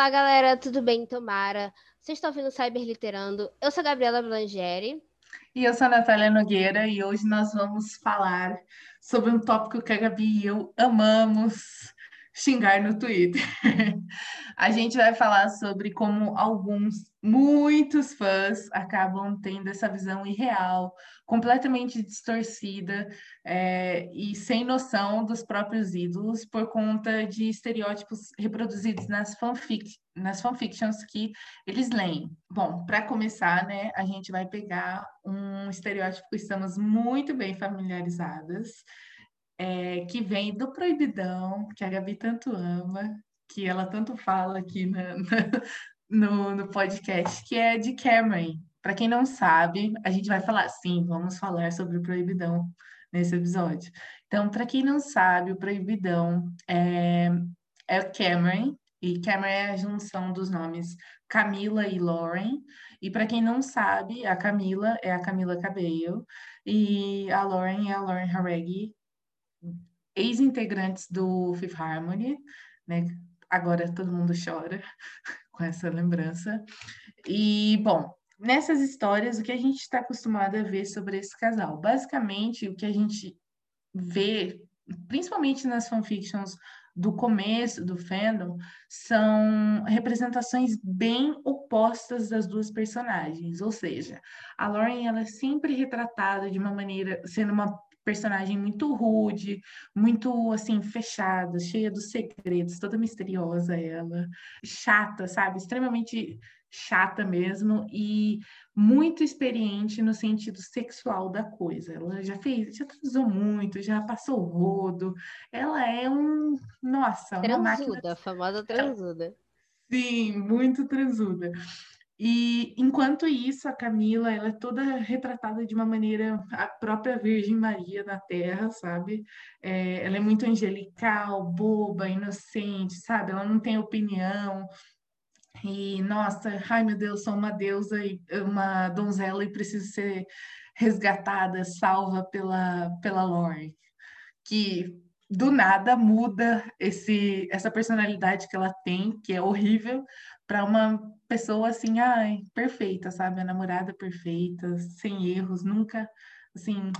Olá, galera, tudo bem? Tomara. Vocês estão ouvindo Cyberliterando. Eu sou a Gabriela Blangeri. E eu sou a Natália Nogueira e hoje nós vamos falar sobre um tópico que a Gabi e eu amamos xingar no Twitter. a gente vai falar sobre como alguns, muitos fãs acabam tendo essa visão irreal, completamente distorcida é, e sem noção dos próprios ídolos por conta de estereótipos reproduzidos nas, fanfic, nas fanfictions que eles leem. Bom, para começar, né, a gente vai pegar um estereótipo que estamos muito bem familiarizadas, é, que vem do Proibidão, que a Gabi tanto ama, que ela tanto fala aqui na, na, no, no podcast, que é de Cameron. Para quem não sabe, a gente vai falar, sim, vamos falar sobre o Proibidão nesse episódio. Então, para quem não sabe, o Proibidão é, é Cameron, e Cameron é a junção dos nomes Camila e Lauren. E para quem não sabe, a Camila é a Camila Cabello e a Lauren é a Lauren Haregi, ex-integrantes do Fifth Harmony, né? Agora todo mundo chora com essa lembrança. E, bom, nessas histórias, o que a gente está acostumado a ver sobre esse casal? Basicamente, o que a gente vê, principalmente nas fanfictions do começo do fandom, são representações bem opostas das duas personagens. Ou seja, a Lauren ela é sempre retratada de uma maneira, sendo uma personagem muito rude, muito assim fechada, cheia dos segredos, toda misteriosa ela, chata, sabe, extremamente chata mesmo e muito experiente no sentido sexual da coisa. Ela já fez, já transou muito, já passou rodo. Ela é um, nossa, transuda, uma máquina... a famosa transuda. Sim, muito transuda. E enquanto isso, a Camila, ela é toda retratada de uma maneira, a própria Virgem Maria na Terra, sabe? É, ela é muito angelical, boba, inocente, sabe? Ela não tem opinião. E, nossa, ai meu Deus, sou uma deusa, e uma donzela e preciso ser resgatada, salva pela, pela Lore. Que do nada muda esse, essa personalidade que ela tem, que é horrível, para uma pessoa assim, ai, perfeita, sabe? A namorada perfeita, sem erros, nunca assim,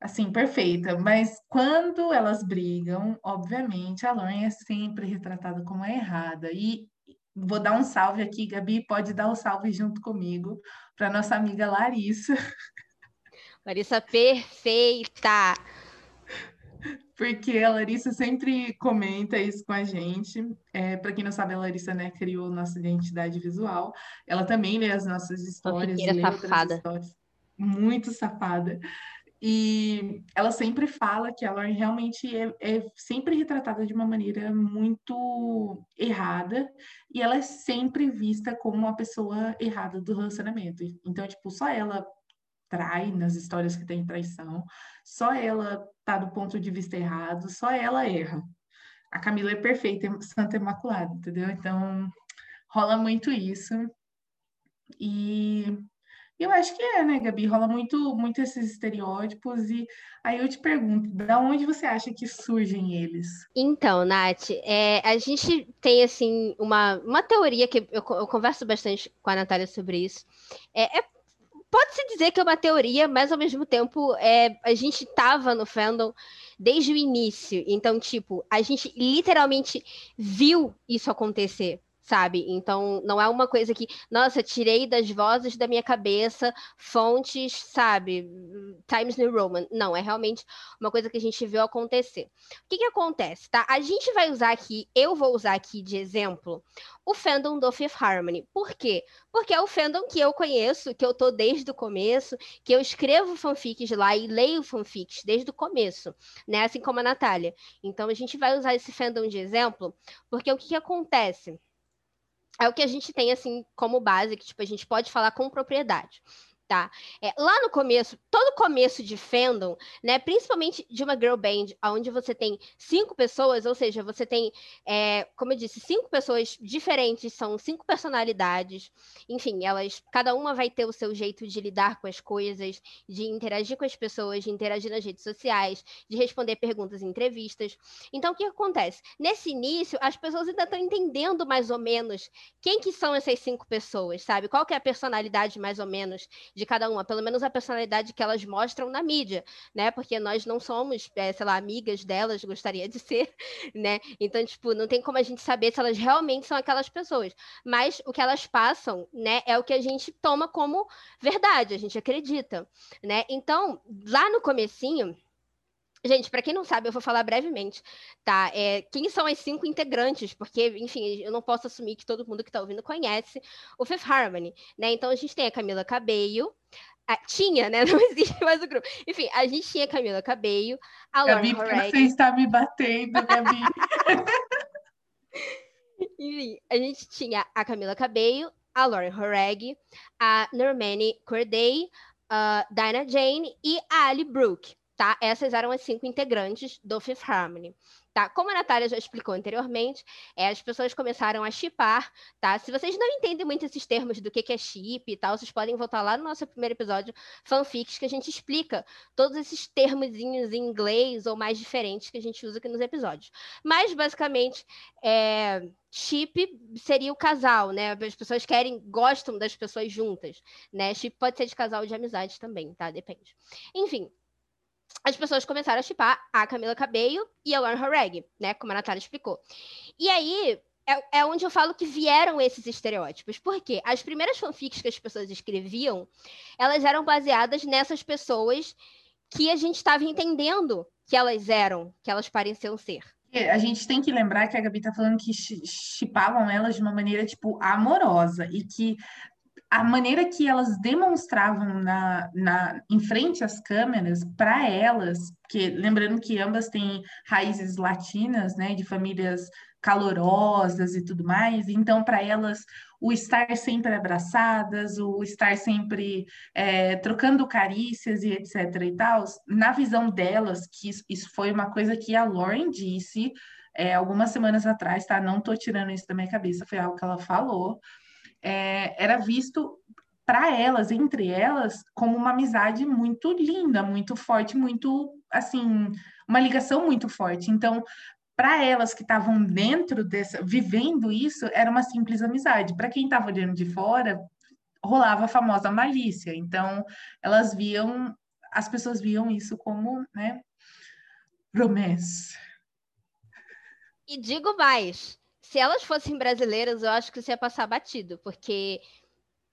assim, perfeita. Mas quando elas brigam, obviamente, a Lauren é sempre retratada como a errada. E vou dar um salve aqui, Gabi, pode dar o um salve junto comigo para nossa amiga Larissa. Larissa perfeita porque a Larissa sempre comenta isso com a gente. É, Para quem não sabe, a Larissa né, criou nossa identidade visual. Ela também lê as nossas histórias. Lê safada. Histórias, muito safada. E ela sempre fala que a Lauren realmente é, é, sempre retratada de uma maneira muito errada e ela é sempre vista como uma pessoa errada do relacionamento. Então, tipo, só ela trai nas histórias que tem traição, só ela tá do ponto de vista errado, só ela erra. A Camila é perfeita, santa imaculada, entendeu? Então, rola muito isso. E eu acho que é, né, Gabi? Rola muito, muito esses estereótipos. E aí eu te pergunto, da onde você acha que surgem eles? Então, Nath, é, a gente tem, assim, uma, uma teoria que eu, eu converso bastante com a Natália sobre isso. É, é pode-se dizer que é uma teoria, mas ao mesmo tempo é, a gente estava no fandom desde o início. Então, tipo, a gente literalmente viu isso acontecer sabe? Então, não é uma coisa que, nossa, tirei das vozes da minha cabeça fontes, sabe? Times New Roman. Não, é realmente uma coisa que a gente viu acontecer. O que que acontece, tá? A gente vai usar aqui, eu vou usar aqui de exemplo, o fandom do Fifth Harmony. Por quê? Porque é o fandom que eu conheço, que eu tô desde o começo, que eu escrevo fanfics lá e leio fanfics desde o começo, né? Assim como a Natália. Então, a gente vai usar esse fandom de exemplo, porque o que que acontece? É o que a gente tem assim como base, que tipo, a gente pode falar com propriedade tá? É, lá no começo, todo começo de fandom, né, principalmente de uma girl band, onde você tem cinco pessoas, ou seja, você tem, é, como eu disse, cinco pessoas diferentes, são cinco personalidades, enfim, elas, cada uma vai ter o seu jeito de lidar com as coisas, de interagir com as pessoas, de interagir nas redes sociais, de responder perguntas em entrevistas. Então, o que acontece? Nesse início, as pessoas ainda estão entendendo mais ou menos quem que são essas cinco pessoas, sabe? Qual que é a personalidade mais ou menos de cada uma, pelo menos a personalidade que elas mostram na mídia, né? Porque nós não somos, é, sei lá, amigas delas, gostaria de ser, né? Então, tipo, não tem como a gente saber se elas realmente são aquelas pessoas. Mas o que elas passam, né, é o que a gente toma como verdade, a gente acredita, né? Então, lá no comecinho, Gente, para quem não sabe, eu vou falar brevemente, tá? É, quem são as cinco integrantes? Porque, enfim, eu não posso assumir que todo mundo que está ouvindo conhece o Fifth Harmony, né? Então a gente tem a Camila Cabello, a, tinha, né? Não existe mais o grupo. Enfim, a gente tinha a Camila Cabello, a Lauren Gabi, Horeg. você está me batendo, Gabi. Enfim, a gente tinha a Camila Cabello, a Lauren Horeg, a Normani Corday, a Dinah Jane e a Ali Brooke tá? Essas eram as cinco integrantes do Fifth Harmony. Tá? Como a Natália já explicou anteriormente, é, as pessoas começaram a chipar, tá? Se vocês não entendem muito esses termos do que, que é chip e tal, vocês podem voltar lá no nosso primeiro episódio, fanfics, que a gente explica todos esses termozinhos em inglês ou mais diferentes que a gente usa aqui nos episódios. Mas, basicamente, é, chip seria o casal, né? As pessoas querem, gostam das pessoas juntas, né? Chip pode ser de casal ou de amizade também, tá? Depende. Enfim, as pessoas começaram a chipar a Camila Cabello e a Lauren Horeg, né? Como a Natália explicou. E aí, é, é, onde eu falo que vieram esses estereótipos. Por quê? As primeiras fanfics que as pessoas escreviam, elas eram baseadas nessas pessoas que a gente estava entendendo que elas eram, que elas pareciam ser. A gente tem que lembrar que a Gabi tá falando que chipavam elas de uma maneira, tipo, amorosa. E que a maneira que elas demonstravam na, na, em frente às câmeras, para elas, que lembrando que ambas têm raízes latinas, né, de famílias calorosas e tudo mais, então para elas o estar sempre abraçadas, o estar sempre é, trocando carícias e etc e tal, na visão delas, que isso, isso foi uma coisa que a Lauren disse é, algumas semanas atrás, tá? Não tô tirando isso da minha cabeça, foi algo que ela falou é, era visto para elas, entre elas, como uma amizade muito linda, muito forte, muito assim, uma ligação muito forte. Então, para elas que estavam dentro dessa, vivendo isso, era uma simples amizade. Para quem estava olhando de fora, rolava a famosa malícia. Então, elas viam, as pessoas viam isso como, né, promessa. E digo mais, se elas fossem brasileiras, eu acho que isso ia passar batido, porque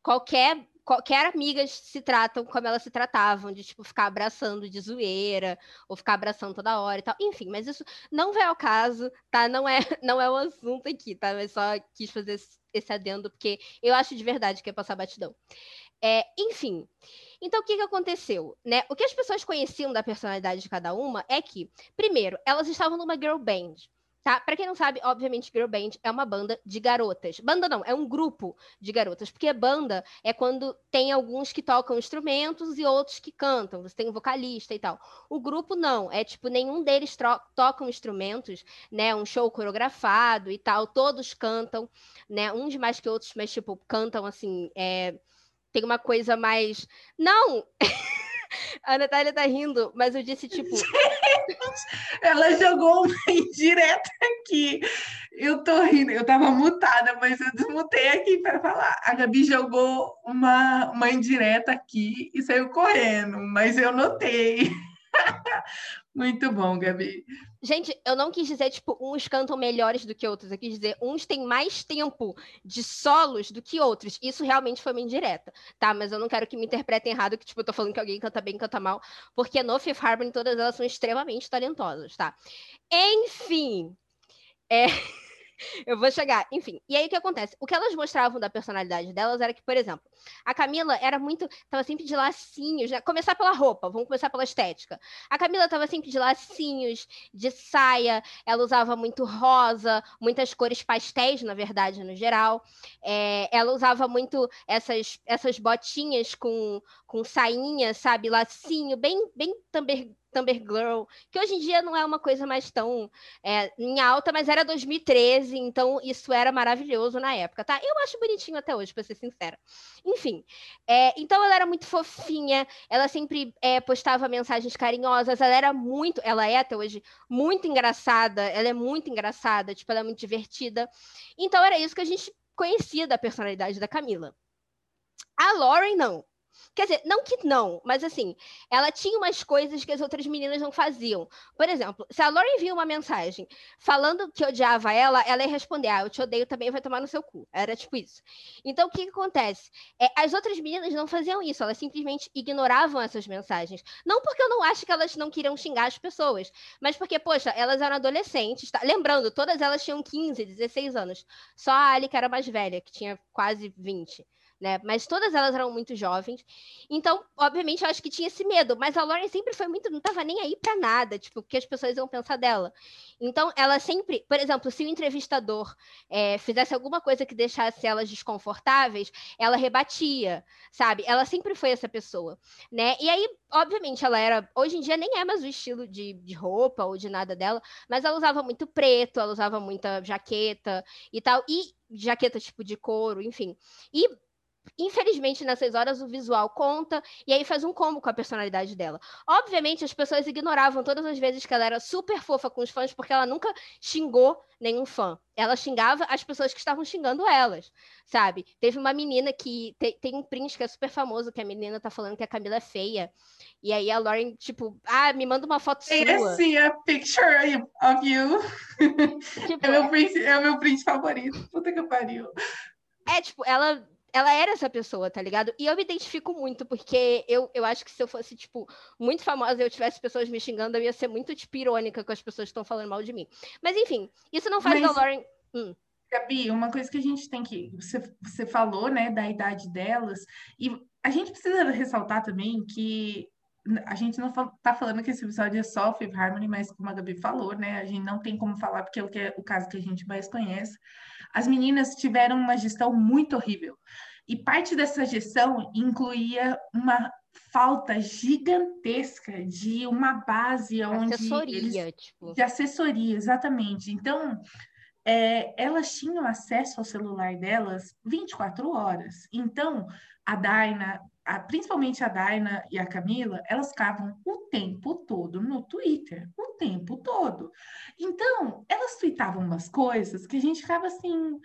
qualquer qualquer amigas se tratam como elas se tratavam, de tipo ficar abraçando de zoeira, ou ficar abraçando toda hora e tal. Enfim, mas isso não vem ao caso, tá? Não é, não é o assunto aqui, tá? Mas só quis fazer esse adendo, porque eu acho de verdade que ia passar batidão. É, enfim, então o que, que aconteceu? Né? O que as pessoas conheciam da personalidade de cada uma é que, primeiro, elas estavam numa girl band. Tá? Para quem não sabe, obviamente, Girl Band é uma banda de garotas. Banda não, é um grupo de garotas, porque banda é quando tem alguns que tocam instrumentos e outros que cantam. Você tem um vocalista e tal. O grupo não, é tipo nenhum deles tocam instrumentos, né? Um show coreografado e tal. Todos cantam, né? Uns mais que outros, mas tipo cantam assim. É... Tem uma coisa mais. Não! A Natália tá rindo, mas eu disse, tipo. Ela jogou uma indireta aqui. Eu tô rindo, eu tava mutada, mas eu desmutei aqui para falar. A Gabi jogou uma, uma indireta aqui e saiu correndo, mas eu notei. Muito bom, Gabi. Gente, eu não quis dizer, tipo, uns cantam melhores do que outros. Eu quis dizer, uns têm mais tempo de solos do que outros. Isso realmente foi uma indireta, tá? Mas eu não quero que me interpretem errado, que, tipo, eu tô falando que alguém canta bem, canta mal. Porque no Fifth Harmony, todas elas são extremamente talentosas, tá? Enfim. É... eu vou chegar. Enfim, e aí o que acontece? O que elas mostravam da personalidade delas era que, por exemplo, a Camila era muito. Tava sempre de lacinhos, né? Começar pela roupa, vamos começar pela estética. A Camila tava sempre de lacinhos, de saia, ela usava muito rosa, muitas cores pastéis, na verdade, no geral. É, ela usava muito essas, essas botinhas com, com sainha, sabe? Lacinho, bem, bem também Tumblr Girl, que hoje em dia não é uma coisa mais tão é, em alta, mas era 2013, então isso era maravilhoso na época, tá? Eu acho bonitinho até hoje, pra ser sincera. Enfim, é, então ela era muito fofinha, ela sempre é, postava mensagens carinhosas, ela era muito, ela é até hoje muito engraçada, ela é muito engraçada, tipo, ela é muito divertida. Então era isso que a gente conhecia da personalidade da Camila. A Lauren não. Quer dizer, não que não, mas assim, ela tinha umas coisas que as outras meninas não faziam. Por exemplo, se a Lauren envia uma mensagem falando que odiava ela, ela ia responder: Ah, eu te odeio também, vai tomar no seu cu. Era tipo isso. Então, o que, que acontece? É, as outras meninas não faziam isso, elas simplesmente ignoravam essas mensagens. Não porque eu não acho que elas não queriam xingar as pessoas, mas porque, poxa, elas eram adolescentes. Tá? Lembrando, todas elas tinham 15, 16 anos. Só a Ali, que era mais velha, que tinha quase 20 né? Mas todas elas eram muito jovens. Então, obviamente, eu acho que tinha esse medo. Mas a Lauren sempre foi muito, não estava nem aí para nada, tipo, o que as pessoas iam pensar dela. Então, ela sempre, por exemplo, se o entrevistador é, fizesse alguma coisa que deixasse elas desconfortáveis, ela rebatia, sabe? Ela sempre foi essa pessoa, né? E aí, obviamente, ela era. Hoje em dia nem é mais o estilo de, de roupa ou de nada dela, mas ela usava muito preto, ela usava muita jaqueta e tal. E jaqueta tipo de couro, enfim. E Infelizmente, nessas horas, o visual conta, e aí faz um combo com a personalidade dela. Obviamente, as pessoas ignoravam todas as vezes que ela era super fofa com os fãs, porque ela nunca xingou nenhum fã. Ela xingava as pessoas que estavam xingando elas, sabe? Teve uma menina que. Tem, tem um print que é super famoso, que a menina tá falando que a Camila é feia. E aí a Lauren, tipo, ah, me manda uma foto sua. Esse é a picture of you. Tipo, é, meu print, é o meu print favorito. Puta que pariu. É, tipo, ela ela era essa pessoa, tá ligado? E eu me identifico muito, porque eu, eu acho que se eu fosse, tipo, muito famosa e eu tivesse pessoas me xingando, eu ia ser muito, tipo, irônica com as pessoas que estão falando mal de mim. Mas, enfim, isso não faz Mas... da Lauren... Hum. Gabi, uma coisa que a gente tem que. Você, você falou, né, da idade delas, e a gente precisa ressaltar também que a gente não está falando que esse episódio é só Fifth Harmony, mas como a Gabi falou, né, a gente não tem como falar porque é o, que é o caso que a gente mais conhece. As meninas tiveram uma gestão muito horrível. E parte dessa gestão incluía uma falta gigantesca de uma base onde assessoria, eles... tipo. de assessoria, exatamente. Então, é, elas tinham acesso ao celular delas 24 horas. Então, a Daina, a, principalmente a Daina e a Camila, elas ficavam o tempo todo no Twitter, o tempo todo. Então, elas tweetavam umas coisas que a gente ficava assim,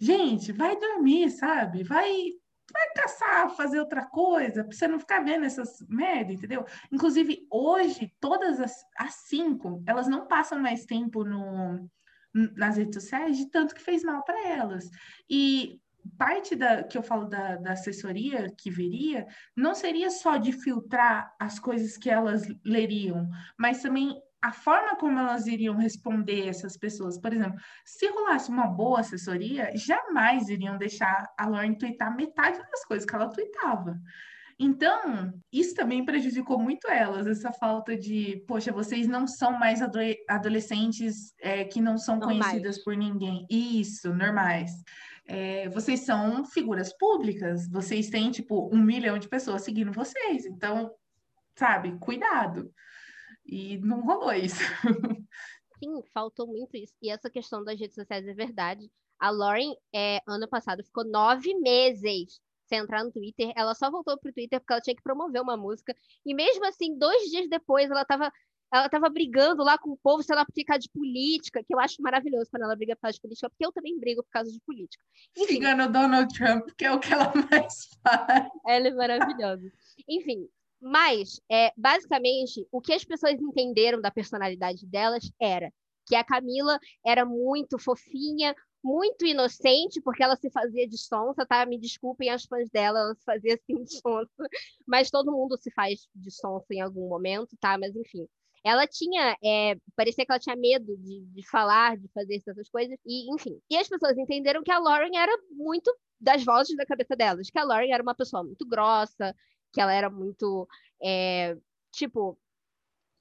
gente, vai dormir, sabe? Vai vai caçar, fazer outra coisa, para você não ficar vendo essas merda, entendeu? Inclusive, hoje, todas as, as cinco, elas não passam mais tempo no, nas redes sociais de tanto que fez mal para elas. E parte da que eu falo da, da assessoria que viria não seria só de filtrar as coisas que elas leriam, mas também a forma como elas iriam responder essas pessoas. Por exemplo, se rolasse uma boa assessoria, jamais iriam deixar a Lauren twittar metade das coisas que ela tweetava. Então, isso também prejudicou muito elas, essa falta de, poxa, vocês não são mais adolescentes é, que não são normais. conhecidas por ninguém. Isso, normais. É, vocês são figuras públicas, vocês têm, tipo, um milhão de pessoas seguindo vocês. Então, sabe, cuidado. E não rolou isso. Sim, faltou muito isso. E essa questão das redes sociais é verdade. A Lauren, é, ano passado, ficou nove meses sem entrar no Twitter. Ela só voltou pro Twitter porque ela tinha que promover uma música. E mesmo assim, dois dias depois, ela estava ela tava brigando lá com o povo se ela ficar de política, que eu acho maravilhoso quando ela briga por causa de política, porque eu também brigo por causa de política. Enfim, o Donald Trump, que é o que ela mais faz. Ela é maravilhosa. Enfim, mas, é, basicamente, o que as pessoas entenderam da personalidade delas era que a Camila era muito fofinha, muito inocente, porque ela se fazia de sonsa, tá? Me desculpem as fãs dela, ela se fazia assim de sonsa, mas todo mundo se faz de sonsa em algum momento, tá? Mas enfim, ela tinha, é, parecia que ela tinha medo de, de falar, de fazer essas coisas, e enfim. E as pessoas entenderam que a Lauren era muito das vozes da cabeça delas, que a Lauren era uma pessoa muito grossa, que ela era muito, é, tipo,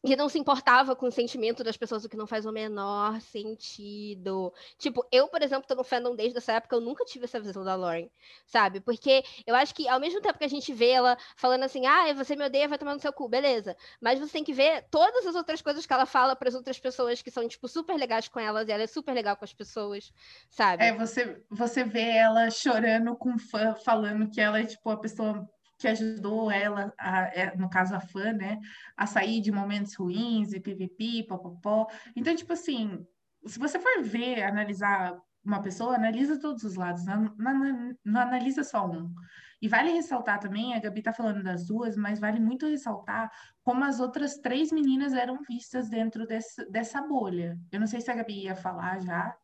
que não se importava com o sentimento das pessoas, o que não faz o menor sentido. Tipo, eu, por exemplo, tô no fandom desde essa época, eu nunca tive essa visão da Lauren, sabe? Porque eu acho que ao mesmo tempo que a gente vê ela falando assim, ah, você me odeia, vai tomar no seu cu, beleza. Mas você tem que ver todas as outras coisas que ela fala para as outras pessoas que são, tipo, super legais com elas, e ela é super legal com as pessoas, sabe? É, você, você vê ela chorando com fã, falando que ela é, tipo, a pessoa que ajudou ela, a, é, no caso a fã, né, a sair de momentos ruins e pipipi, popopó. Então, tipo assim, se você for ver, analisar uma pessoa, analisa todos os lados, não, não, não analisa só um. E vale ressaltar também, a Gabi tá falando das duas, mas vale muito ressaltar como as outras três meninas eram vistas dentro desse, dessa bolha. Eu não sei se a Gabi ia falar já,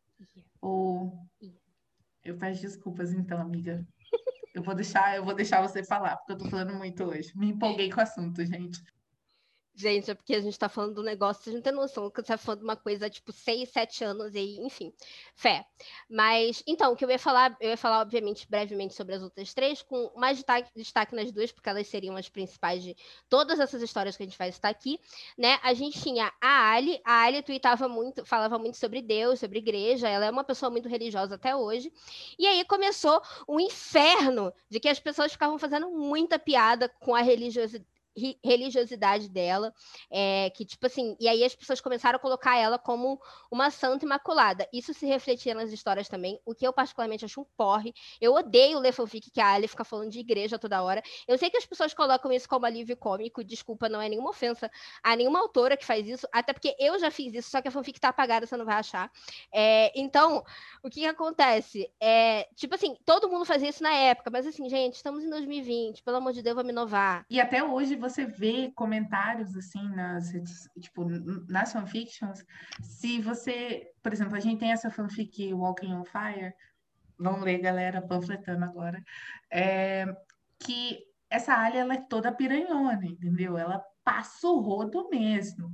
ou... Eu peço desculpas então, amiga. Eu vou deixar, eu vou deixar você falar, porque eu tô falando muito hoje. Me empolguei com o assunto, gente. Gente, é porque a gente tá falando do negócio, gente não tem noção que você tá falando de uma coisa, tipo, seis, sete anos e, enfim, fé. Mas, então, o que eu ia falar, eu ia falar, obviamente, brevemente sobre as outras três, com mais destaque, destaque nas duas, porque elas seriam as principais de todas essas histórias que a gente vai citar aqui, né? A gente tinha a Ali, a Ali tweetava muito, falava muito sobre Deus, sobre igreja, ela é uma pessoa muito religiosa até hoje, e aí começou o inferno de que as pessoas ficavam fazendo muita piada com a religiosidade religiosidade dela, é, que tipo assim, e aí as pessoas começaram a colocar ela como uma santa imaculada. Isso se refletia nas histórias também, o que eu particularmente acho um porre. Eu odeio ler fanfic que a Ali fica falando de igreja toda hora. Eu sei que as pessoas colocam isso como alívio cômico, desculpa, não é nenhuma ofensa a nenhuma autora que faz isso, até porque eu já fiz isso, só que a fanfic tá apagada, você não vai achar. É, então, o que, que acontece? É, tipo assim, todo mundo fazia isso na época, mas assim, gente, estamos em 2020, pelo amor de Deus, me inovar. E até hoje você vê comentários assim nas tipo nas fanfictions, se você, por exemplo, a gente tem essa fanfic Walking on Fire, vamos ler galera panfletando agora, é, que essa alha ela é toda piranhona, entendeu? Ela passa o rodo mesmo.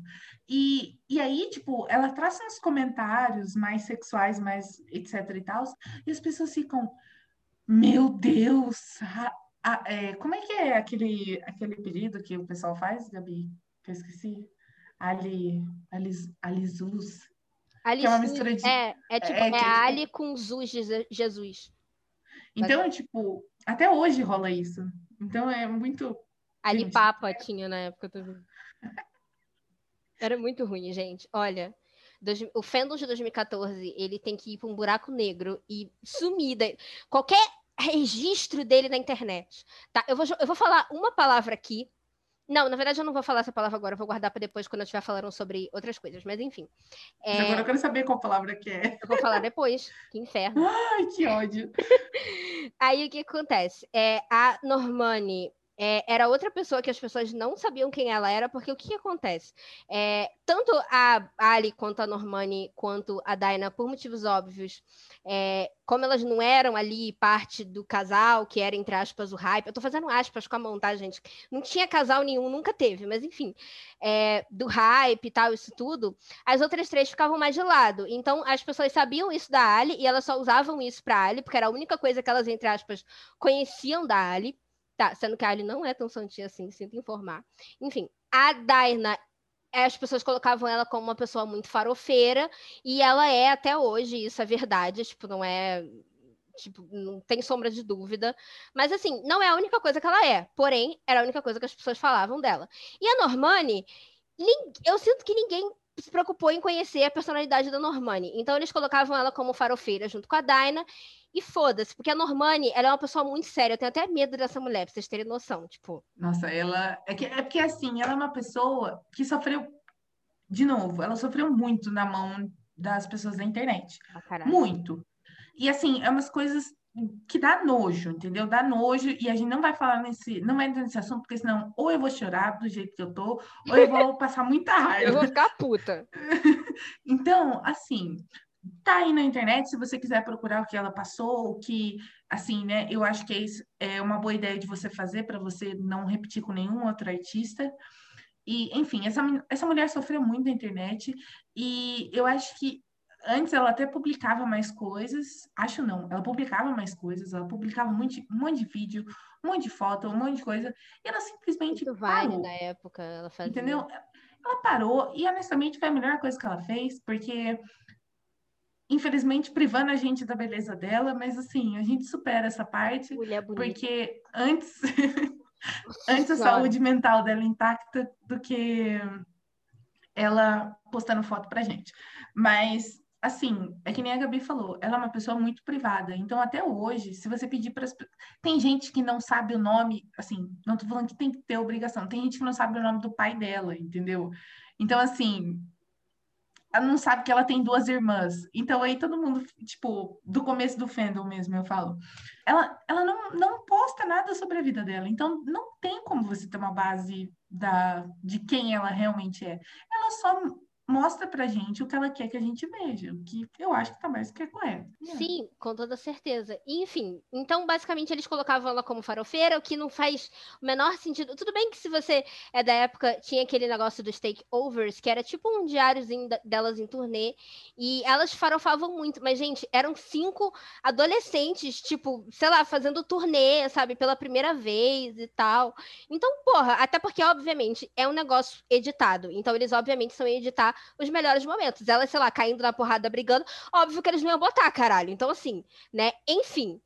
E, e aí, tipo, ela traz uns comentários mais sexuais, mais etc e tal, e as pessoas ficam, meu Deus, ah, é, como é que é aquele, aquele pedido que o pessoal faz, Gabi? Que eu esqueci. Ali, Alis, Alizus. Ali que é uma mistura de. É, é tipo, é, é, é Ali com Zus Jesus. Então, é tipo, até hoje rola isso. Então é muito. Ali gente, Papa tinha na época também. Era muito ruim, gente. Olha, o fandom de 2014, ele tem que ir para um buraco negro e sumir. Qualquer registro dele na internet. Tá? Eu, vou, eu vou falar uma palavra aqui. Não, na verdade eu não vou falar essa palavra agora, eu vou guardar para depois quando eu estiver falando sobre outras coisas, mas enfim. É... Agora eu quero saber qual palavra que é. Eu vou falar depois, que inferno. Ai, que ódio. Aí o que acontece? É, a Normani é, era outra pessoa que as pessoas não sabiam quem ela era, porque o que, que acontece? É, tanto a Ali quanto a Normani, quanto a Daina, por motivos óbvios, é, como elas não eram ali parte do casal, que era, entre aspas, o hype, eu tô fazendo aspas com a mão, tá, gente? Não tinha casal nenhum, nunca teve, mas enfim, é, do hype e tal, isso tudo, as outras três ficavam mais de lado. Então, as pessoas sabiam isso da Ali e elas só usavam isso pra Ali, porque era a única coisa que elas, entre aspas, conheciam da Ali. Tá, sendo que a Ali não é tão santinha assim, sinto informar. Enfim, a Daina, as pessoas colocavam ela como uma pessoa muito farofeira, e ela é até hoje, isso é verdade, tipo, não é. Tipo, não tem sombra de dúvida. Mas, assim, não é a única coisa que ela é. Porém, era a única coisa que as pessoas falavam dela. E a Normani, eu sinto que ninguém se preocupou em conhecer a personalidade da Normani. Então, eles colocavam ela como farofeira junto com a Daina. E foda-se, porque a Normani, ela é uma pessoa muito séria. Eu tenho até medo dessa mulher, pra vocês terem noção, tipo. Nossa, ela. É, que, é porque, assim, ela é uma pessoa que sofreu. De novo, ela sofreu muito na mão das pessoas da internet. Ah, muito. E, assim, é umas coisas que dá nojo, entendeu? Dá nojo. E a gente não vai falar nesse. Não vai entrar nesse assunto, porque senão ou eu vou chorar do jeito que eu tô, ou eu vou passar muita raiva. eu vou ficar puta. então, assim, tá aí na internet, se você quiser procurar o que ela passou, o que, assim, né? Eu acho que é, é uma boa ideia de você fazer para você não repetir com nenhum outro artista. E, enfim, essa, essa mulher sofreu muito na internet e eu acho que antes ela até publicava mais coisas, acho não, ela publicava mais coisas, ela publicava um monte, um monte de vídeo, um monte de foto, um monte de coisa, e ela simplesmente Muito parou. na época, ela fazia. Entendeu? Ela parou, e honestamente foi a melhor coisa que ela fez, porque infelizmente privando a gente da beleza dela, mas assim, a gente supera essa parte, porque antes antes a saúde mental dela intacta do que ela postando foto pra gente. Mas assim, é que nem a Gabi falou, ela é uma pessoa muito privada. Então, até hoje, se você pedir para Tem gente que não sabe o nome, assim, não tô falando que tem que ter obrigação, tem gente que não sabe o nome do pai dela, entendeu? Então, assim, ela não sabe que ela tem duas irmãs. Então, aí todo mundo, tipo, do começo do fandom mesmo, eu falo. Ela, ela não, não posta nada sobre a vida dela. Então, não tem como você ter uma base da, de quem ela realmente é. Ela só mostra pra gente o que ela quer que a gente veja, o que eu acho que tá mais que é correto. É. Sim, com toda certeza. Enfim, então basicamente eles colocavam ela como farofeira, o que não faz o menor sentido. Tudo bem que se você é da época, tinha aquele negócio dos takeovers, que era tipo um diáriozinho delas em turnê, e elas farofavam muito, mas, gente, eram cinco adolescentes, tipo, sei lá, fazendo turnê, sabe, pela primeira vez e tal. Então, porra, até porque, obviamente, é um negócio editado. Então, eles, obviamente, são editar os melhores momentos. Ela, sei lá, caindo na porrada, brigando. Óbvio que eles não iam botar, caralho. Então, assim, né? Enfim.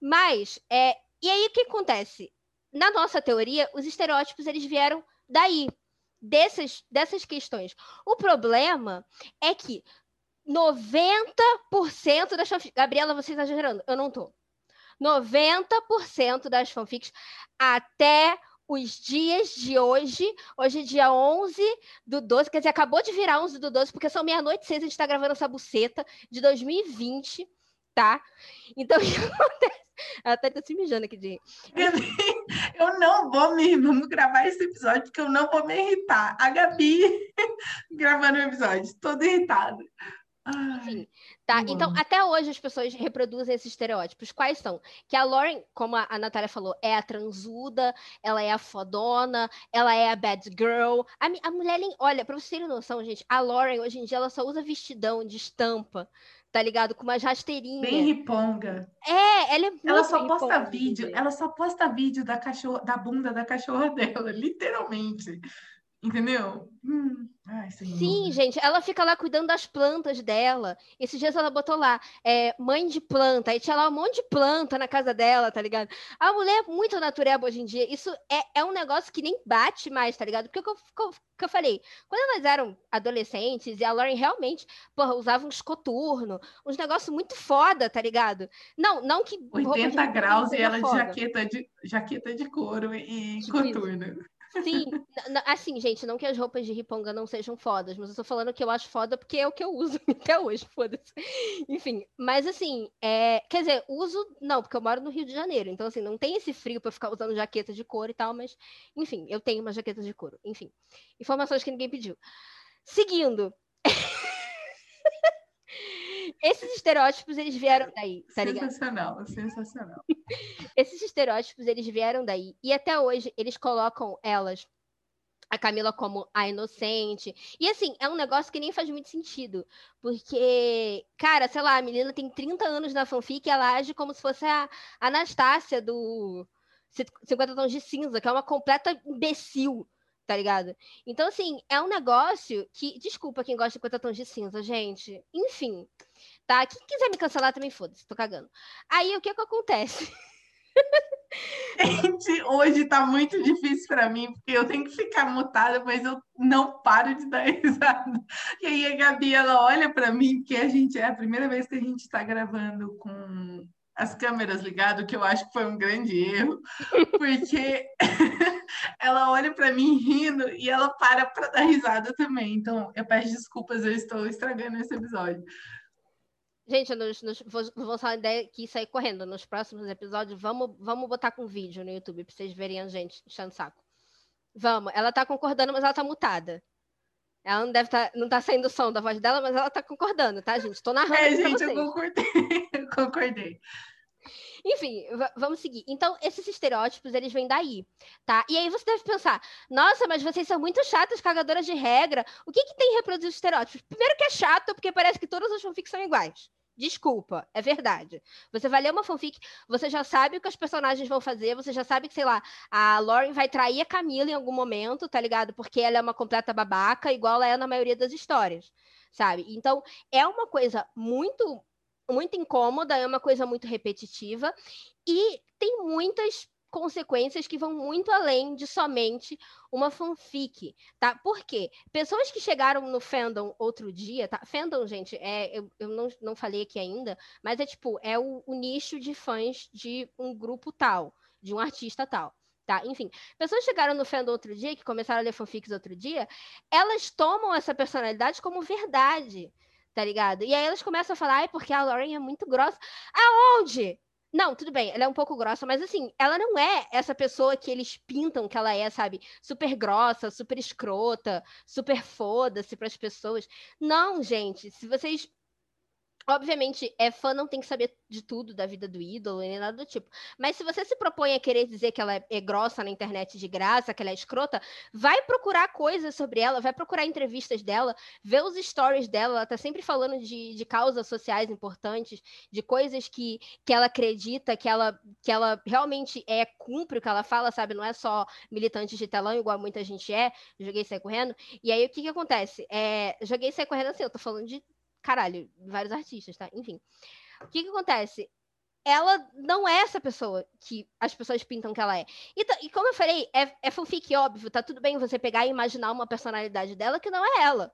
Mas, é... e aí o que acontece? Na nossa teoria, os estereótipos eles vieram daí, dessas, dessas questões. O problema é que 90% das fanfics. Gabriela, você está exagerando? Eu não tô. 90% das fanfics até os dias de hoje. Hoje é dia 11 do 12, quer dizer, acabou de virar 11 do 12, porque são meia-noite seis, a gente está gravando essa buceta de 2020, tá? Então, o que acontece? Ela até tá se mijando aqui de. Eu não vou me. Vamos gravar esse episódio, porque eu não vou me irritar. A Gabi gravando o episódio, toda irritada. Enfim, tá? Então, até hoje as pessoas reproduzem esses estereótipos. Quais são? Que a Lauren, como a, a Natália falou, é a transuda, ela é a fodona, ela é a bad girl. A, a mulher, olha, pra vocês terem noção, gente, a Lauren hoje em dia ela só usa vestidão de estampa, tá ligado? Com umas rasteirinhas. Bem riponga. É, ela é muito Ela só posta vídeo, ela só posta vídeo da cachorra, da bunda da cachorra dela, literalmente. Entendeu? Hum. Ai, Sim, gente, ela fica lá cuidando das plantas dela. Esses dias ela botou lá, é, mãe de planta, aí tinha lá um monte de planta na casa dela, tá ligado? A mulher é muito natureba hoje em dia. Isso é, é um negócio que nem bate mais, tá ligado? Porque o que eu, que eu falei, quando elas eram adolescentes e a Lauren realmente, porra, usava uns coturno, uns negócios muito foda, tá ligado? Não, não que. 80 graus e ela de jaqueta de, jaqueta de couro e tipo coturno. Isso. Sim, assim, gente, não que as roupas de riponga não sejam fodas, mas eu tô falando que eu acho foda porque é o que eu uso até hoje, foda-se. Enfim, mas assim, é... quer dizer, uso, não, porque eu moro no Rio de Janeiro, então assim, não tem esse frio para ficar usando jaqueta de couro e tal, mas enfim, eu tenho uma jaqueta de couro. Enfim, informações que ninguém pediu. Seguindo. Esses estereótipos, eles vieram daí, tá ligado? Sensacional, sensacional. Esses estereótipos, eles vieram daí. E até hoje, eles colocam elas a Camila como a inocente. E assim, é um negócio que nem faz muito sentido. Porque, cara, sei lá, a menina tem 30 anos na fanfic e ela age como se fosse a Anastácia do 50 Tons de Cinza, que é uma completa imbecil tá ligado? Então, assim, é um negócio que. Desculpa quem gosta de 50 tons de cinza, gente. Enfim, tá? Quem quiser me cancelar também foda-se, tô cagando. Aí o que que acontece? Gente, hoje tá muito difícil para mim, porque eu tenho que ficar mutada, mas eu não paro de dar risada. E aí a Gabi, ela olha para mim, que a gente é a primeira vez que a gente está gravando com as câmeras ligadas, que eu acho que foi um grande erro, porque ela olha para mim rindo e ela para para dar risada também. Então, eu peço desculpas, eu estou estragando esse episódio. Gente, nos, nos, vou, vou falar ideia que sair correndo. Nos próximos episódios, vamos, vamos botar com vídeo no YouTube para vocês verem a gente enchendo saco. Vamos. Ela tá concordando, mas ela tá mutada. Ela não deve estar, tá, não tá saindo o som da voz dela, mas ela tá concordando, tá, gente? Tô narrando. É, gente, eu concordei. eu concordei. Enfim, vamos seguir. Então, esses estereótipos, eles vêm daí, tá? E aí você deve pensar, nossa, mas vocês são muito chatas, cagadoras de regra. O que que tem em reproduzir os estereótipos? Primeiro que é chato, porque parece que todas as fanfics são iguais. Desculpa, é verdade. Você vai ler uma fanfic, você já sabe o que os personagens vão fazer, você já sabe que, sei lá, a Lauren vai trair a Camila em algum momento, tá ligado? Porque ela é uma completa babaca, igual ela é na maioria das histórias, sabe? Então, é uma coisa muito muito incômoda, é uma coisa muito repetitiva e tem muitas consequências que vão muito além de somente uma fanfic, tá? Por quê? Pessoas que chegaram no fandom outro dia, tá? Fandom, gente, é, eu, eu não, não falei aqui ainda, mas é tipo, é o, o nicho de fãs de um grupo tal, de um artista tal. Tá? Enfim, pessoas chegaram no fandom outro dia, que começaram a ler fanfics outro dia, elas tomam essa personalidade como verdade, tá ligado? E aí elas começam a falar, ai, porque a Lauren é muito grossa. Aonde? Não, tudo bem, ela é um pouco grossa, mas assim, ela não é essa pessoa que eles pintam que ela é, sabe? Super grossa, super escrota, super foda-se para as pessoas. Não, gente, se vocês Obviamente, é fã não tem que saber de tudo da vida do ídolo, nem nada do tipo. Mas se você se propõe a querer dizer que ela é grossa na internet de graça, que ela é escrota, vai procurar coisas sobre ela, vai procurar entrevistas dela, ver os stories dela. Ela tá sempre falando de, de causas sociais importantes, de coisas que, que ela acredita, que ela, que ela realmente é, cumpre o que ela fala, sabe? Não é só militante de telão, igual muita gente é. Joguei saí correndo. E aí o que que acontece? É, joguei saí correndo assim, eu tô falando de caralho, vários artistas, tá? Enfim. O que que acontece? Ela não é essa pessoa que as pessoas pintam que ela é. E, e como eu falei, é, é fanfic, óbvio, tá tudo bem você pegar e imaginar uma personalidade dela que não é ela.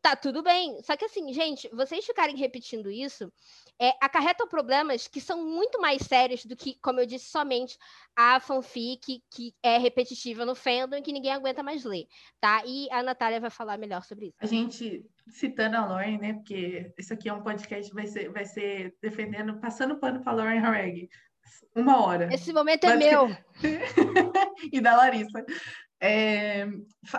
Tá tudo bem. Só que assim, gente, vocês ficarem repetindo isso é, acarreta problemas que são muito mais sérios do que, como eu disse, somente a fanfic que é repetitiva no fandom e que ninguém aguenta mais ler, tá? E a Natália vai falar melhor sobre isso. A gente, citando a Lauren, né? Porque isso aqui é um podcast vai ser, vai ser defendendo, passando pano para Lauren Harreg. Uma hora. Esse momento é meu. e da Larissa. É,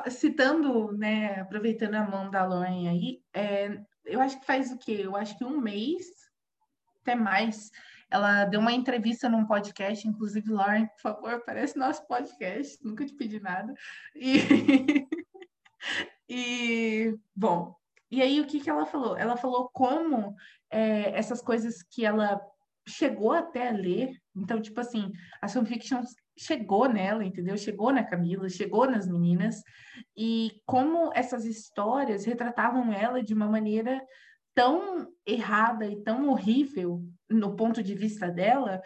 citando, né, aproveitando a mão da Lauren aí, é, eu acho que faz o quê? Eu acho que um mês até mais. Ela deu uma entrevista num podcast, inclusive, Lauren, por favor, aparece nosso podcast, nunca te pedi nada. E, e bom, e aí o que, que ela falou? Ela falou como é, essas coisas que ela chegou até a ler, então, tipo assim, a fanfiction chegou nela, entendeu? Chegou na Camila, chegou nas meninas, e como essas histórias retratavam ela de uma maneira tão errada e tão horrível no ponto de vista dela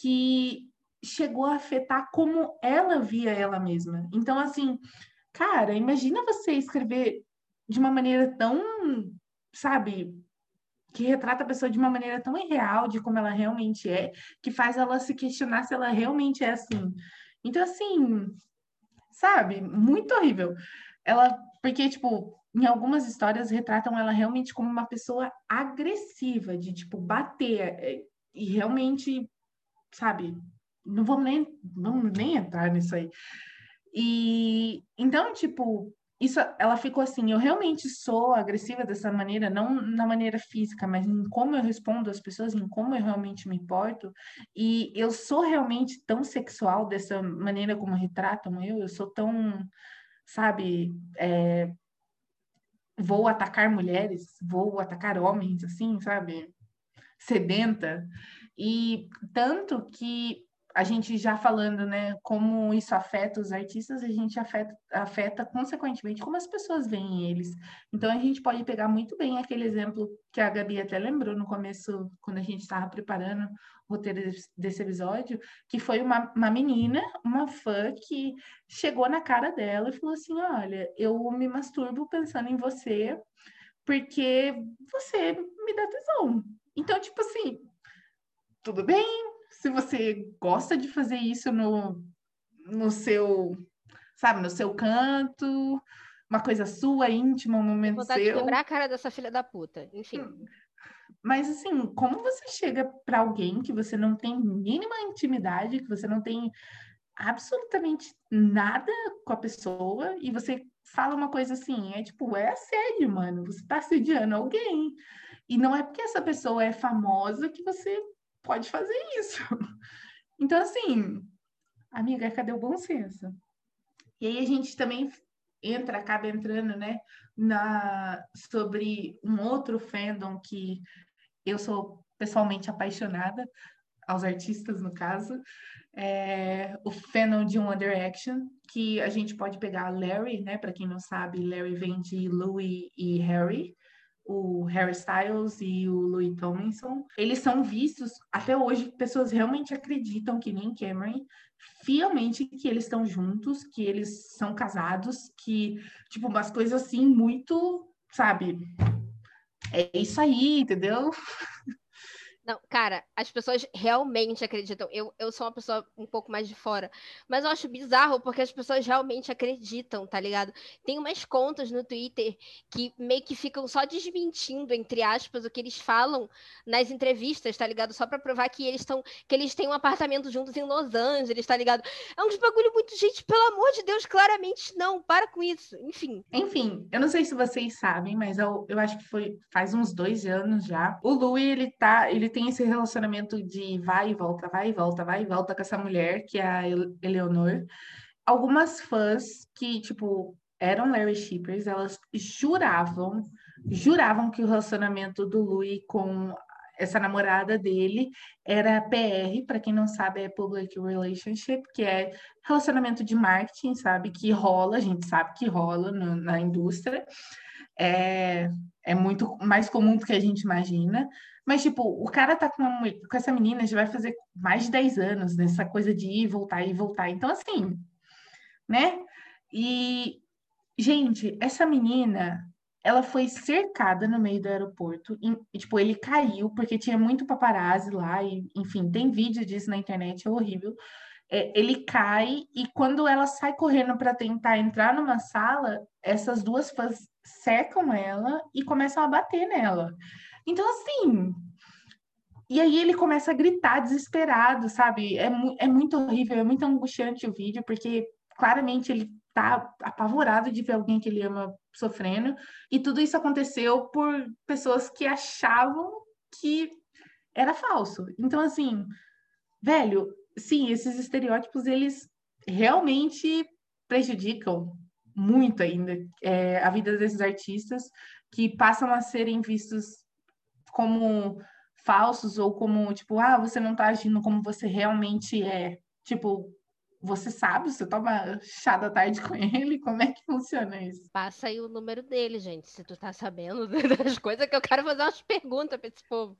que chegou a afetar como ela via ela mesma. Então, assim, cara, imagina você escrever de uma maneira tão, sabe, que retrata a pessoa de uma maneira tão irreal de como ela realmente é, que faz ela se questionar se ela realmente é assim. Então, assim, sabe, muito horrível. Ela, porque, tipo, em algumas histórias retratam ela realmente como uma pessoa agressiva, de tipo bater é, e realmente, sabe, não vamos nem, vamos nem entrar nisso aí. E então, tipo, isso ela ficou assim, eu realmente sou agressiva dessa maneira, não na maneira física, mas em como eu respondo às pessoas, em como eu realmente me importo, e eu sou realmente tão sexual dessa maneira como retratam eu, eu sou tão, sabe, é, vou atacar mulheres, vou atacar homens, assim, sabe? Sedenta. E tanto que a gente já falando, né, como isso afeta os artistas, a gente afeta, afeta consequentemente como as pessoas veem eles. Então a gente pode pegar muito bem aquele exemplo que a Gabi até lembrou no começo, quando a gente estava preparando o roteiro desse episódio, que foi uma, uma menina, uma fã, que chegou na cara dela e falou assim: Olha, eu me masturbo pensando em você porque você me dá tesão. Então, tipo assim, tudo bem, se você gosta de fazer isso no, no seu, sabe, no seu canto, uma coisa sua, íntima, um momento Vontade seu. de quebrar a cara dessa filha da puta, enfim. Hum. Mas assim, como você chega para alguém que você não tem mínima intimidade, que você não tem absolutamente nada com a pessoa e você fala uma coisa assim, é tipo, é assédio, mano, você tá assediando alguém. E não é porque essa pessoa é famosa que você pode fazer isso. Então, assim, amiga, cadê o bom senso? E aí a gente também entra, acaba entrando, né, na, sobre um outro fandom que eu sou pessoalmente apaixonada, aos artistas no caso, é o fandom de One Direction, que a gente pode pegar Larry, né, para quem não sabe, Larry vem de Louis e Harry, o Harry Styles e o Louis Tomlinson, eles são vistos, até hoje, pessoas realmente acreditam que nem Cameron, fielmente que eles estão juntos, que eles são casados, que, tipo, umas coisas assim, muito, sabe? É isso aí, entendeu? Não, cara, as pessoas realmente acreditam. Eu, eu sou uma pessoa um pouco mais de fora. Mas eu acho bizarro porque as pessoas realmente acreditam, tá ligado? Tem umas contas no Twitter que meio que ficam só desmentindo, entre aspas, o que eles falam nas entrevistas, tá ligado? Só pra provar que eles estão. que eles têm um apartamento juntos em Los Angeles, tá ligado? É um bagulho muito, gente, pelo amor de Deus, claramente não. Para com isso. Enfim. Enfim, eu não sei se vocês sabem, mas eu, eu acho que foi faz uns dois anos já. O Louis, ele tá. Ele tem esse relacionamento de vai e volta, vai e volta, vai e volta com essa mulher, que é a Eleonor. Algumas fãs que, tipo, eram Larry Shippers, elas juravam, juravam que o relacionamento do Louis com essa namorada dele era PR, para quem não sabe, é Public Relationship, que é relacionamento de marketing, sabe? Que rola, a gente sabe que rola no, na indústria. É, é muito mais comum do que a gente imagina. Mas, tipo, o cara tá com, uma, com essa menina já vai fazer mais de 10 anos nessa coisa de ir, voltar e voltar. Então, assim, né? E, gente, essa menina, ela foi cercada no meio do aeroporto. E, tipo, ele caiu porque tinha muito paparazzi lá. E, enfim, tem vídeo disso na internet, é horrível. É, ele cai e quando ela sai correndo para tentar entrar numa sala, essas duas fãs cercam ela e começam a bater nela. Então, assim. E aí ele começa a gritar desesperado, sabe? É, é muito horrível, é muito angustiante o vídeo, porque claramente ele tá apavorado de ver alguém que ele ama sofrendo. E tudo isso aconteceu por pessoas que achavam que era falso. Então, assim, velho, sim, esses estereótipos, eles realmente prejudicam muito ainda é, a vida desses artistas que passam a serem vistos como falsos ou como, tipo, ah, você não tá agindo como você realmente é. Tipo, você sabe, você toma chá da tarde com ele, como é que funciona isso? Passa aí o número dele, gente, se tu tá sabendo das coisas que eu quero fazer umas perguntas para esse povo.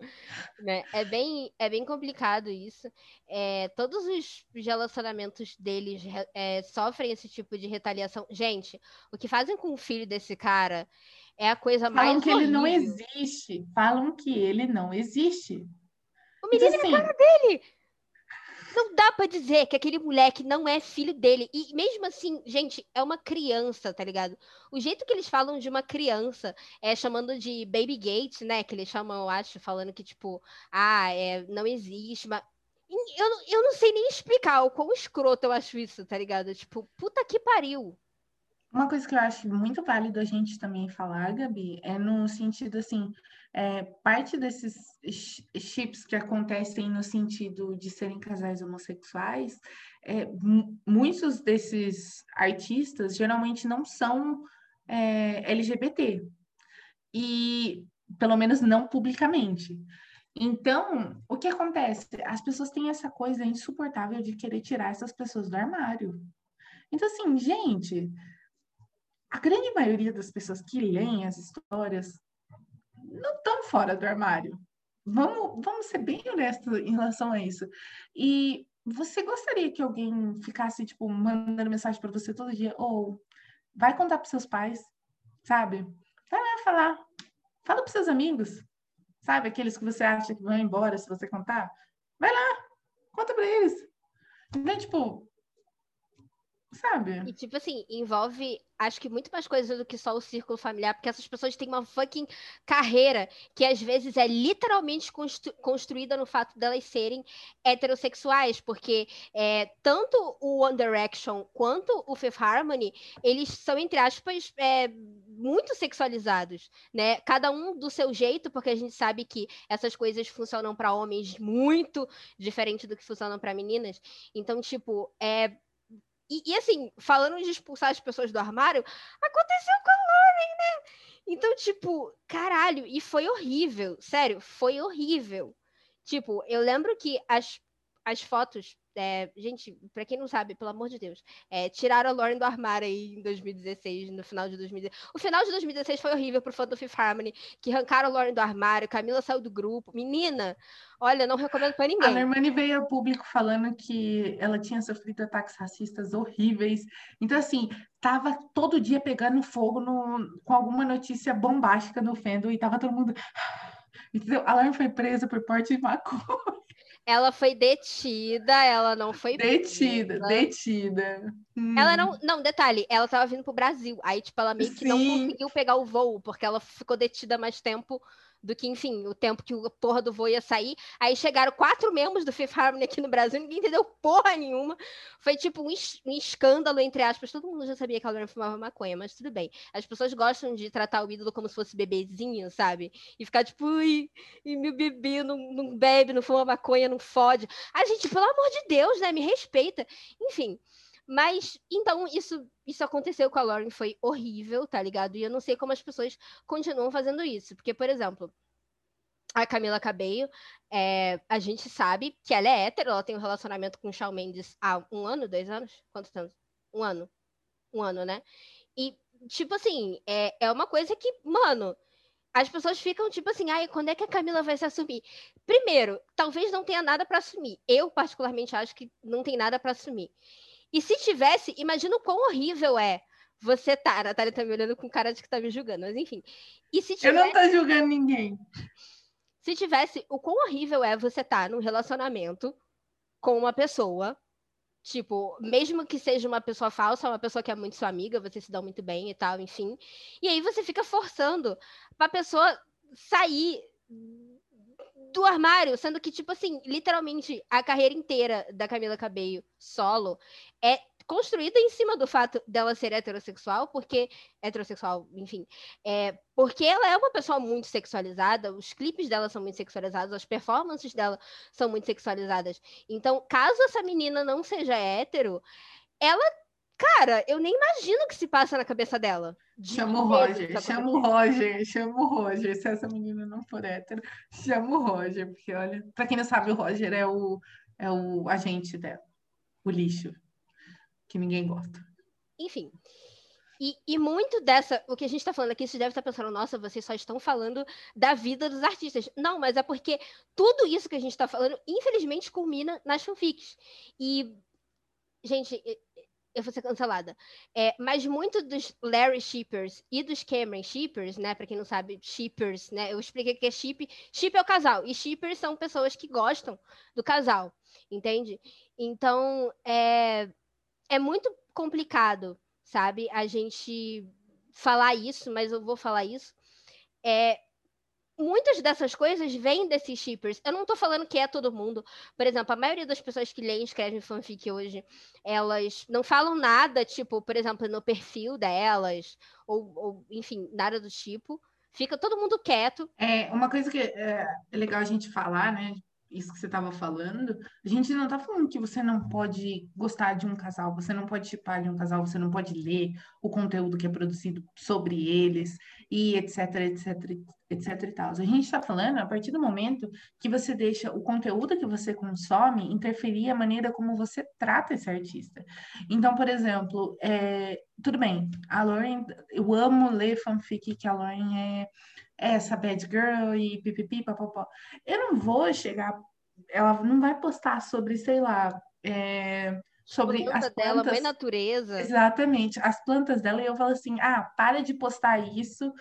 Né? É, bem, é bem complicado isso. É, todos os relacionamentos deles é, sofrem esse tipo de retaliação. Gente, o que fazem com o filho desse cara é a coisa Falam mais. Falam que horrível. ele não existe. Falam que ele não existe. O menino assim, é assim cara dele. Não dá para dizer que aquele moleque não é filho dele. E mesmo assim, gente, é uma criança, tá ligado? O jeito que eles falam de uma criança é chamando de baby gate, né? Que eles chamam, eu acho, falando que, tipo, ah, é, não existe. Mas eu, eu não sei nem explicar o quão escroto eu acho isso, tá ligado? Tipo, puta que pariu. Uma coisa que eu acho muito válido a gente também falar, Gabi, é no sentido assim, é, parte desses chips que acontecem no sentido de serem casais homossexuais, é, muitos desses artistas geralmente não são é, LGBT. E pelo menos não publicamente. Então, o que acontece? As pessoas têm essa coisa insuportável de querer tirar essas pessoas do armário. Então, assim, gente, a grande maioria das pessoas que leem as histórias não estão fora do armário. Vamos, vamos ser bem honestos em relação a isso. E você gostaria que alguém ficasse, tipo, mandando mensagem para você todo dia? Ou vai contar para seus pais, sabe? Vai lá falar. Fala para seus amigos, sabe? Aqueles que você acha que vão embora se você contar. Vai lá, conta para eles. Então, tipo, sabe? E, tipo assim, envolve acho que muito mais coisas do que só o círculo familiar, porque essas pessoas têm uma fucking carreira que às vezes é literalmente constru construída no fato delas serem heterossexuais, porque é, tanto o One Direction quanto o Fifth Harmony, eles são, entre aspas, é, muito sexualizados, né? Cada um do seu jeito, porque a gente sabe que essas coisas funcionam para homens muito diferente do que funcionam para meninas. Então, tipo, é e, e, assim, falando de expulsar as pessoas do armário, aconteceu com a Lauren, né? Então, tipo, caralho, e foi horrível, sério, foi horrível. Tipo, eu lembro que as, as fotos é, gente, para quem não sabe, pelo amor de Deus, é, tiraram a Lauren do armário aí em 2016, no final de 2016. O final de 2016 foi horrível pro fã do Fifth Harmony, que arrancaram a Lauren do armário, Camila saiu do grupo. Menina, olha, não recomendo para ninguém. A Normani veio ao público falando que ela tinha sofrido ataques racistas horríveis. Então, assim, tava todo dia pegando fogo no, com alguma notícia bombástica no fandom e tava todo mundo... Entendeu? A Lauren foi presa por porte de maconha. Ela foi detida, ela não foi detida, presa. detida. Ela não, hum. não, detalhe, ela tava vindo pro Brasil. Aí tipo ela meio que Sim. não conseguiu pegar o voo porque ela ficou detida mais tempo do que, enfim, o tempo que o porra do voo ia sair. Aí chegaram quatro membros do Fifth Harmony aqui no Brasil, ninguém entendeu porra nenhuma. Foi tipo um, es um escândalo, entre aspas. Todo mundo já sabia que a Lauren fumava maconha, mas tudo bem. As pessoas gostam de tratar o ídolo como se fosse bebezinho, sabe? E ficar tipo, ui, e meu bebê não, não bebe, não fuma maconha, não fode. A gente, pelo amor de Deus, né? Me respeita. Enfim. Mas, então, isso, isso aconteceu com a Lauren, foi horrível, tá ligado? E eu não sei como as pessoas continuam fazendo isso. Porque, por exemplo, a Camila Cabello, é, a gente sabe que ela é hétero, ela tem um relacionamento com o Shawn Mendes há um ano, dois anos? Quantos anos? Um ano. Um ano, né? E, tipo assim, é, é uma coisa que, mano, as pessoas ficam tipo assim, ai, quando é que a Camila vai se assumir? Primeiro, talvez não tenha nada para assumir. Eu, particularmente, acho que não tem nada para assumir. E se tivesse, imagina o quão horrível é você tá. A Natália tá me olhando com cara de que tá me julgando, mas enfim. E se tivesse... Eu não tô julgando ninguém. Se tivesse, o quão horrível é você estar tá num relacionamento com uma pessoa, tipo, mesmo que seja uma pessoa falsa, uma pessoa que é muito sua amiga, você se dá muito bem e tal, enfim. E aí você fica forçando pra pessoa sair do armário, sendo que, tipo assim, literalmente a carreira inteira da Camila Cabello solo é construída em cima do fato dela ser heterossexual, porque heterossexual, enfim, é, porque ela é uma pessoa muito sexualizada, os clipes dela são muito sexualizados, as performances dela são muito sexualizadas. Então, caso essa menina não seja hétero, ela Cara, eu nem imagino o que se passa na cabeça dela. Chama o Roger, chama o Roger, chama o Roger. Se essa menina não for hétero, chama o Roger, porque olha, pra quem não sabe, o Roger é o, é o agente dela, o lixo, que ninguém gosta. Enfim. E, e, muito dessa, o que a gente está falando aqui, você deve estar pensando, nossa, vocês só estão falando da vida dos artistas. Não, mas é porque tudo isso que a gente está falando, infelizmente, culmina nas fanfics. E, gente, eu vou ser cancelada. É, mas muito dos Larry Shippers e dos Cameron Shippers, né? Para quem não sabe, Shippers, né? Eu expliquei que é Ship. Ship é o casal. E Shippers são pessoas que gostam do casal, entende? Então, é, é muito complicado, sabe? A gente falar isso, mas eu vou falar isso. É, muitas dessas coisas vêm desses shippers. Eu não tô falando que é todo mundo. Por exemplo, a maioria das pessoas que leem e escrevem fanfic hoje, elas não falam nada, tipo, por exemplo, no perfil delas, ou, ou enfim, nada do tipo. Fica todo mundo quieto. É, uma coisa que é, é legal a gente falar, né? Isso que você estava falando, a gente não está falando que você não pode gostar de um casal, você não pode chipar de um casal, você não pode ler o conteúdo que é produzido sobre eles e etc, etc, etc e tal. A gente está falando a partir do momento que você deixa o conteúdo que você consome interferir a maneira como você trata esse artista. Então, por exemplo, é, tudo bem, a Lauren, eu amo ler fanfic que a Lauren é essa bad girl e pipipi, papapó. Eu não vou chegar, ela não vai postar sobre, sei lá, é, sobre as plantas dela, mãe natureza. Exatamente, as plantas dela, e eu falo assim: ah, para de postar isso,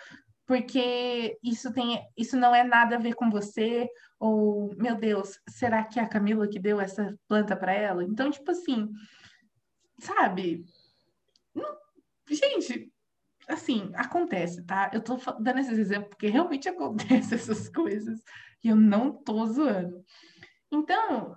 porque isso tem, isso não é nada a ver com você, ou, meu Deus, será que é a Camila que deu essa planta para ela? Então, tipo assim, sabe? Não, gente, assim, acontece, tá? Eu tô dando esses exemplos porque realmente acontece essas coisas e eu não tô zoando. Então,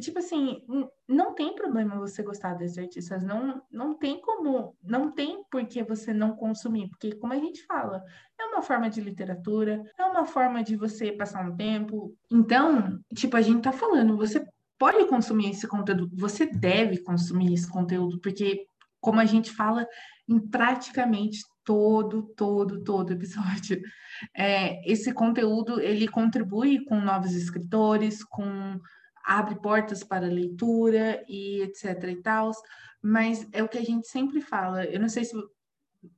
tipo assim, não tem problema você gostar desses artistas, não, não tem como, não tem por que você não consumir, porque como a gente fala, é uma forma de literatura, é uma forma de você passar um tempo. Então, tipo, a gente tá falando, você pode consumir esse conteúdo, você deve consumir esse conteúdo, porque como a gente fala em praticamente todo, todo, todo episódio, é, esse conteúdo ele contribui com novos escritores, com abre portas para leitura e etc e tal, mas é o que a gente sempre fala. Eu não sei se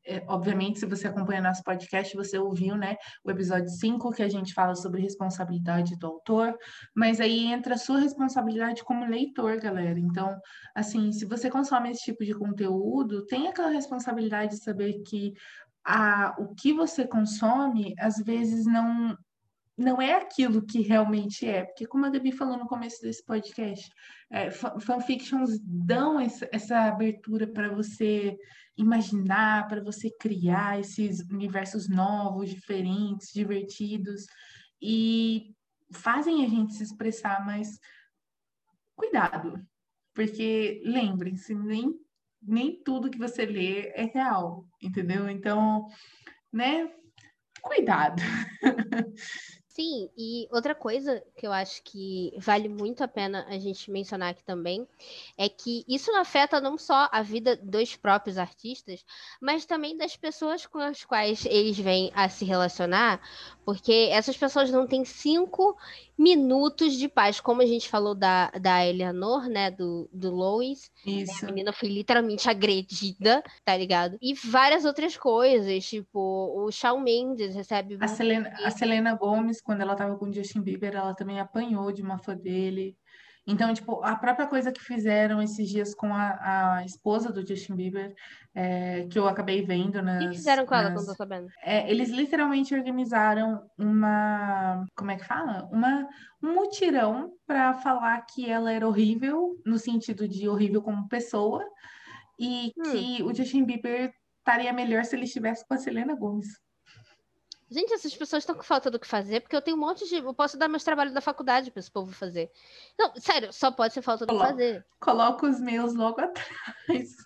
é, obviamente, se você acompanha nosso podcast, você ouviu, né, o episódio 5, que a gente fala sobre responsabilidade do autor, mas aí entra a sua responsabilidade como leitor, galera. Então, assim, se você consome esse tipo de conteúdo, tem aquela responsabilidade de saber que a, o que você consome, às vezes, não não é aquilo que realmente é, porque como a Gabi falou no começo desse podcast, é, fanfictions dão essa, essa abertura para você imaginar, para você criar esses universos novos, diferentes, divertidos, e fazem a gente se expressar, mas cuidado, porque lembrem-se, nem, nem tudo que você lê é real, entendeu? Então, né, cuidado. Sim, e outra coisa que eu acho que vale muito a pena a gente mencionar aqui também é que isso afeta não só a vida dos próprios artistas, mas também das pessoas com as quais eles vêm a se relacionar, porque essas pessoas não têm cinco minutos de paz, como a gente falou da, da Eleanor, né, do, do Lois. Isso. A menina foi literalmente agredida, tá ligado? E várias outras coisas, tipo, o Shawn Mendes recebe... A Selena, a Selena Gomes, quando ela tava com o Justin Bieber, ela também apanhou de uma fã dele. Então, tipo, a própria coisa que fizeram esses dias com a, a esposa do Justin Bieber, é, que eu acabei vendo nas... O que fizeram com ela, nas... quando eu tô sabendo? É, eles literalmente organizaram uma... Como é que fala? Uma, um mutirão para falar que ela era horrível, no sentido de horrível como pessoa, e hum. que o Justin Bieber estaria melhor se ele estivesse com a Selena Gomez. Gente, essas pessoas estão com falta do que fazer, porque eu tenho um monte de. Eu posso dar meus trabalhos da faculdade para esse povo fazer. Não, sério, só pode ser falta do que fazer. Coloca os meus logo atrás.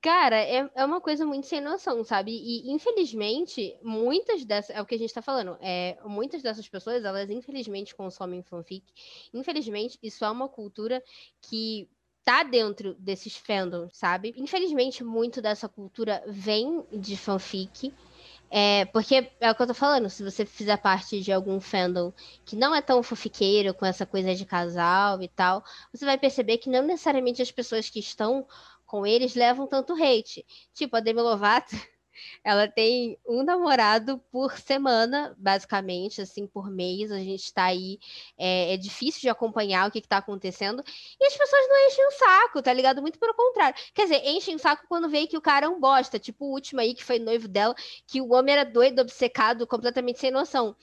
Cara, é, é uma coisa muito sem noção, sabe? E, infelizmente, muitas dessas. É o que a gente tá falando. É, muitas dessas pessoas, elas, infelizmente, consomem fanfic. Infelizmente, isso é uma cultura que tá dentro desses fandoms, sabe? Infelizmente, muito dessa cultura vem de fanfic. É, porque é o que eu tô falando, se você fizer parte de algum fandom que não é tão fofiqueiro com essa coisa de casal e tal, você vai perceber que não necessariamente as pessoas que estão com eles levam tanto hate. Tipo, a Demi Lovato ela tem um namorado por semana, basicamente, assim, por mês. A gente está aí. É, é, difícil de acompanhar o que, está acontecendo. E as pessoas não enchem o saco, tá ligado? Muito pelo contrário. Quer dizer, enchem o saco quando vê que o cara é um bosta. Tipo o último aí, que foi noivo dela, que o homem era doido, obcecado, completamente sem noção.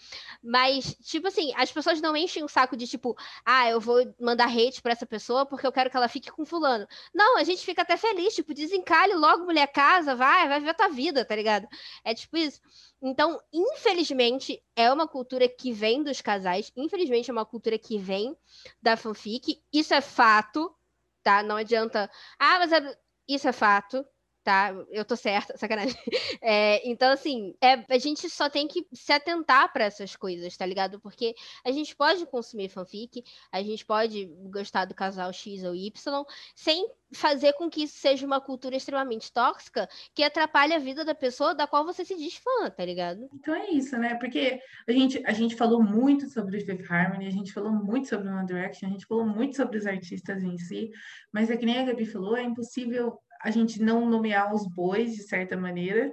Mas, tipo assim, as pessoas não enchem o saco de tipo, ah, eu vou mandar hate pra essa pessoa porque eu quero que ela fique com fulano. Não, a gente fica até feliz, tipo, desencalhe logo, mulher casa, vai, vai ver a tua vida, tá ligado? É tipo isso. Então, infelizmente, é uma cultura que vem dos casais, infelizmente é uma cultura que vem da fanfic. Isso é fato, tá? Não adianta. Ah, mas é... isso é fato tá? Eu tô certa, sacanagem. É, então, assim, é, a gente só tem que se atentar para essas coisas, tá ligado? Porque a gente pode consumir fanfic, a gente pode gostar do casal X ou Y, sem fazer com que isso seja uma cultura extremamente tóxica que atrapalhe a vida da pessoa da qual você se diz fã, tá ligado? Então é isso, né? Porque a gente, a gente falou muito sobre Fifth Harmony, a gente falou muito sobre One Direction, a gente falou muito sobre os artistas em si, mas é que nem a Gabi falou, é impossível a gente não nomear os bois de certa maneira,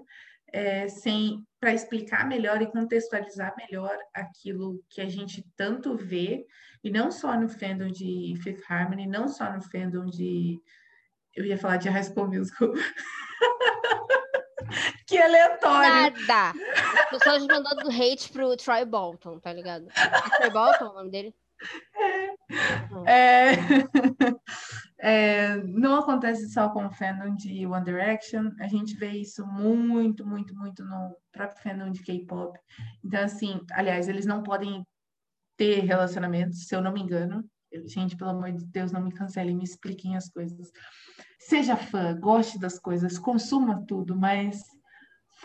é, sem para explicar melhor e contextualizar melhor aquilo que a gente tanto vê, e não só no fandom de Fifth Harmony, não só no fandom de. Eu ia falar de High School Musical. que aleatório. Nada. As pessoas mandando hate pro Troy Bolton, tá ligado? É Troy Bolton o nome dele? É, é, não acontece só com o fandom de One Direction, a gente vê isso muito, muito, muito no próprio fandom de K-pop. Então, assim, aliás, eles não podem ter relacionamentos, se eu não me engano. Gente, pelo amor de Deus, não me cancelem, me expliquem as coisas. Seja fã, goste das coisas, consuma tudo, mas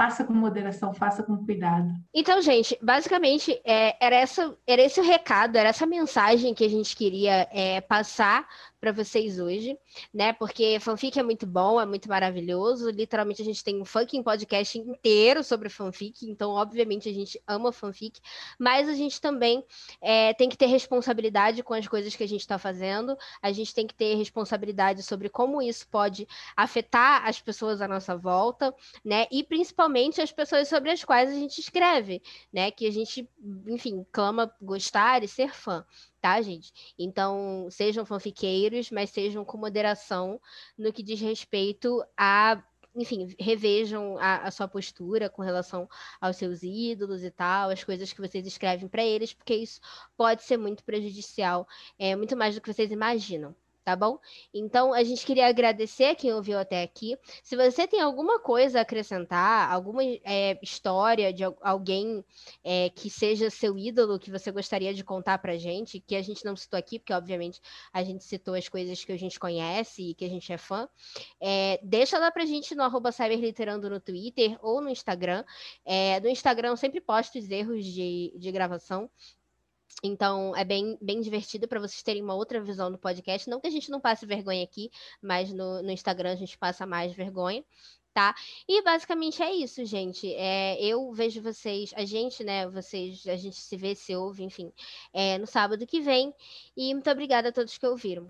faça com moderação, faça com cuidado. Então, gente, basicamente é, era, essa, era esse o recado, era essa mensagem que a gente queria é, passar para vocês hoje, né? Porque fanfic é muito bom, é muito maravilhoso. Literalmente a gente tem um fucking podcast inteiro sobre fanfic, então obviamente a gente ama fanfic, mas a gente também é, tem que ter responsabilidade com as coisas que a gente está fazendo. A gente tem que ter responsabilidade sobre como isso pode afetar as pessoas à nossa volta, né? E principalmente as pessoas sobre as quais a gente escreve, né? Que a gente, enfim, clama gostar e ser fã tá, gente? Então, sejam fanfiqueiros, mas sejam com moderação no que diz respeito a enfim, revejam a, a, sua postura com relação aos seus ídolos e tal, as coisas que vocês escrevem para eles, porque isso pode ser muito prejudicial, é muito mais do que vocês imaginam tá bom? Então, a gente queria agradecer quem ouviu até aqui. Se você tem alguma coisa a acrescentar, alguma é, história de alguém é, que seja seu ídolo, que você gostaria de contar pra gente, que a gente não citou aqui, porque, obviamente, a gente citou as coisas que a gente conhece e que a gente é fã, é, deixa lá pra gente no arroba cyberliterando no Twitter ou no Instagram. É, no Instagram eu sempre posto os erros de, de gravação, então, é bem, bem divertido para vocês terem uma outra visão do podcast. Não que a gente não passe vergonha aqui, mas no, no Instagram a gente passa mais vergonha, tá? E basicamente é isso, gente. É, eu vejo vocês, a gente, né? Vocês, a gente se vê, se ouve, enfim, é, no sábado que vem. E muito obrigada a todos que ouviram.